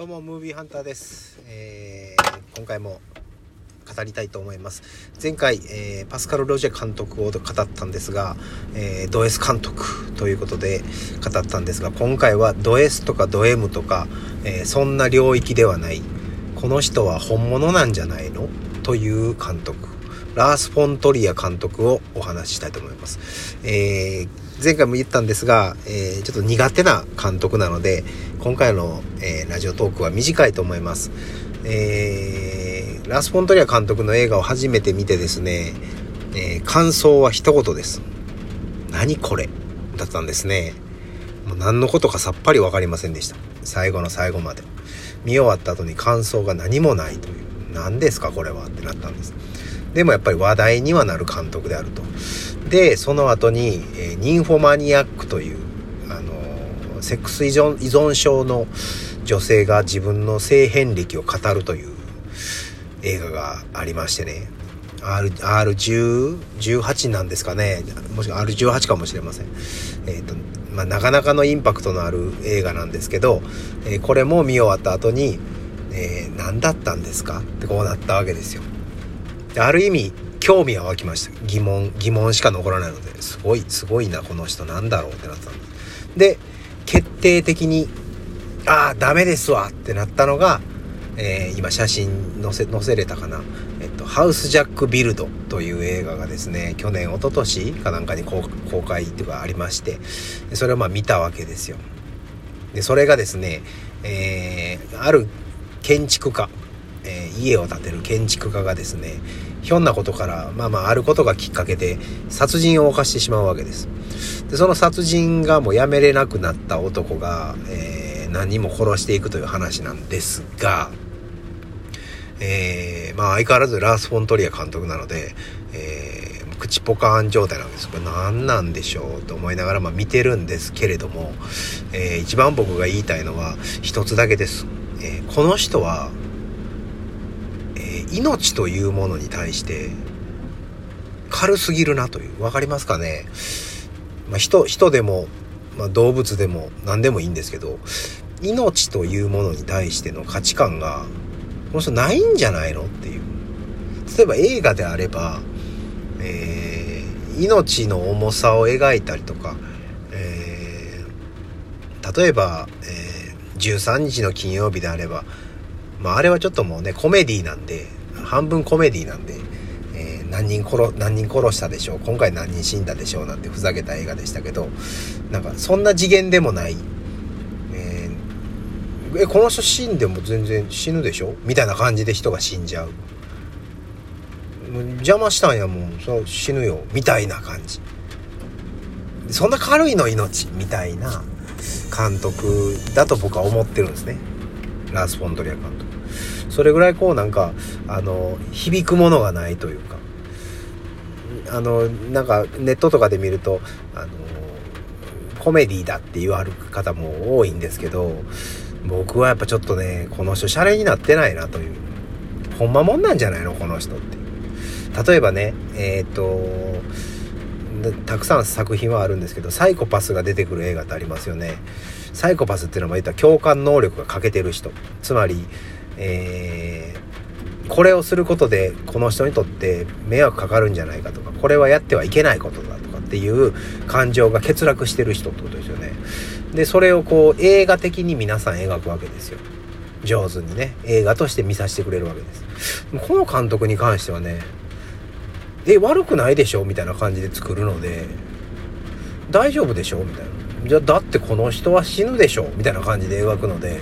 どうもムービーハンターです、えー今回も語りたいと思います。前回、えーパスカル・ロジェ監督を語ったんですが、えード S 監督ということで語ったんですが今回はド S とかド M とか、えーそんな領域ではないこの人は本物なんじゃないの？という監督。ラース・フォントリア監督をお話ししたいと思います、えー前回も言ったんですが、えーちょっと苦手な監督なので今回の、えーラジオトークは短いと思います、えーラース・フォントリア監督の映画を初めて見てですね、えー感想は一言です。何これ？だったんですね。もう何のことかさっぱり分かりませんでした。最後の最後まで。見終わった後に感想が何もないという。何ですかこれは？ってなったんです。でもやっぱり話題にはなる監督であると。でその後に、えニンフォマニアックというあのセックス依存依存症の女性が自分の性遍歴を語るという映画がありましてね。R R1018 なんですかね。もしくは R18 かもしれません。えっ、とまあなかなかのインパクトのある映画なんですけど、えーこれも見終わった後に、えー何だったんですか？ってこうなったわけですよ。ある意味興味は湧きました。疑問疑問しか残らないのですごいすごいなこの人なんだろうってなった。んでで決定的にああダメですわってなったのが、えー今写真載せ載せれたかな、えっと、ハウスジャックビルドという映画がですね去年一昨年かなんかに公開っていうかありましてそれをまあ見たわけですよ。でそれがですね、えーある建築家、えー家を建てる建築家がですねひょんなことからまあまああることがきっかけで殺人を犯してしまうわけです。でその殺人がもうやめれなくなった男が、えー何人も殺していくという話なんですがえーまあ相変わらずラース・フォントリア監督なので、えー口ポカーン状態なんです。これ何なんでしょうと思いながらまあ見てるんですけれども、えー一番僕が言いたいのは一つだけです、えーこの人は、命というものに対して軽すぎるなという。分かりますかね、まあ、人人でも、まあ、動物でも何でもいいんですけど命というものに対しての価値観がこの人ないんじゃないのっていう。例えば映画であれば、えー命の重さを描いたりとか、えー例えば、えー13日の金曜日であれば、まあ、あれはちょっともうねコメディなんで半分コメディなんで、えー何人殺何人殺したでしょう今回何人死んだでしょうなんてふざけた映画でしたけどなんかそんな次元でもない、えーえこの人死んでも全然死ぬでしょ？みたいな感じで人が死んじゃう。邪魔したんやもん。そう死ぬよ。みたいな感じ。そんな軽いの命。みたいな監督だと僕は思ってるんですね。ラース・フォントリア監督。それぐらいこうなんかあの響くものがないというか。あのなんかネットとかで見るとあのコメディだって言われる方も多いんですけど僕はやっぱちょっとねこの人シャレになってないなという。ほんまもんなんじゃないの？この人って例えばねえっ、とたくさん作品はあるんですけどサイコパスが出てくる映画ってありますよね。サイコパスっていうのは言ったら共感能力が欠けてる人。つまり、えーこれをすることでこの人にとって迷惑かかるんじゃないかとかこれはやってはいけないことだとかっていう感情が欠落してる人ってことですよね。でそれをこう映画的に皆さん描くわけですよ。上手にね。映画として見させてくれるわけです。この監督に関してはねえ悪くないでしょ？みたいな感じで作るので大丈夫でしょ？みたいな。じゃだってこの人は死ぬでしょ？みたいな感じで描くので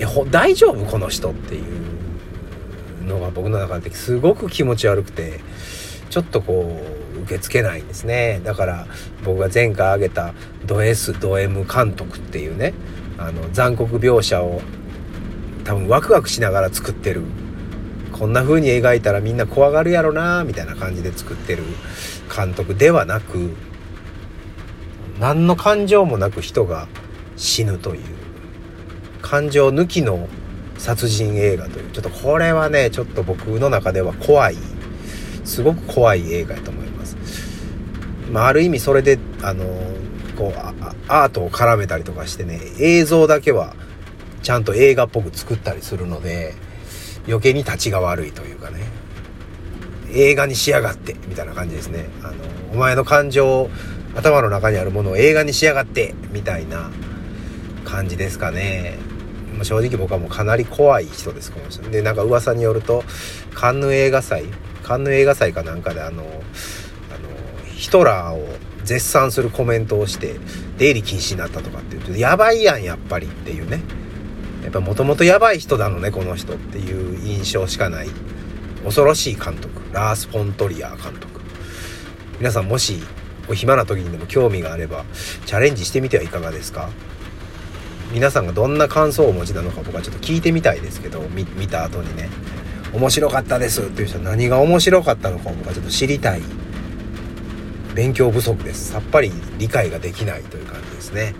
いや大丈夫この人っていうのが僕の中ですごく気持ち悪くてちょっとこう受け付けないんですね。だから僕が前回挙げたド S ド M 監督っていうねあの残酷描写を多分ワクワクしながら作ってる。こんな風に描いたらみんな怖がるやろなみたいな感じで作ってる監督ではなく何の感情もなく人が死ぬという。感情抜きの殺人映画というちょっとこれはねちょっと僕の中では怖い。すごく怖い映画やと思います。まあ、ある意味それであのこうアートを絡めたりとかしてね映像だけはちゃんと映画っぽく作ったりするので余計に立ちが悪いというかね。映画にしやがってみたいな感じですね。あのお前の感情頭の中にあるものを映画にしやがってみたいな感じですかね。正直僕はもうかなり怖い人ですこの人。でなんか噂によるとカンヌ映画祭カンヌ映画祭かなんかであのあのヒトラーを絶賛するコメントをして出入り禁止になったとかって言うとやばいやんやっぱりっていうね。やっぱもともとやばい人なのねこの人っていう印象しかない。恐ろしい監督。ラース・フォントリア監督。皆さんもしお暇な時にでも興味があればチャレンジしてみてはいかがですか？皆さんがどんな感想をお持ちなのか僕はちょっと聞いてみたいですけど見た後にね。面白かったですっていう人は何が面白かったのか僕はちょっと知りたい。勉強不足です。さっぱり理解ができないという感じですね。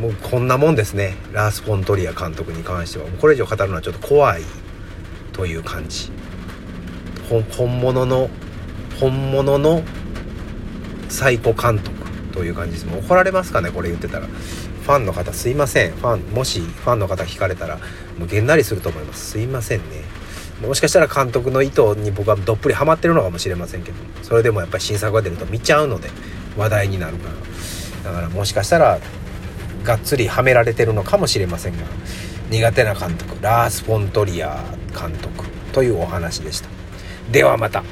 もうこんなもんですね。ラース・フォントリア監督に関しては。これ以上語るのはちょっと怖いという感じ。本物の本物のサイコ監督という感じです。もう怒られますかねこれ言ってたら。ファンの方すいません。ファンもしファンの方聞かれたらもうげんなりすると思います。すいませんね。もしかしたら監督の意図に僕はどっぷりハマってるのかもしれませんけどそれでもやっぱり新作が出ると見ちゃうので話題になるから。だからもしかしたらがっつりはめられてるのかもしれませんが苦手な監督ラース・フォントリア監督というお話でした。ではまた。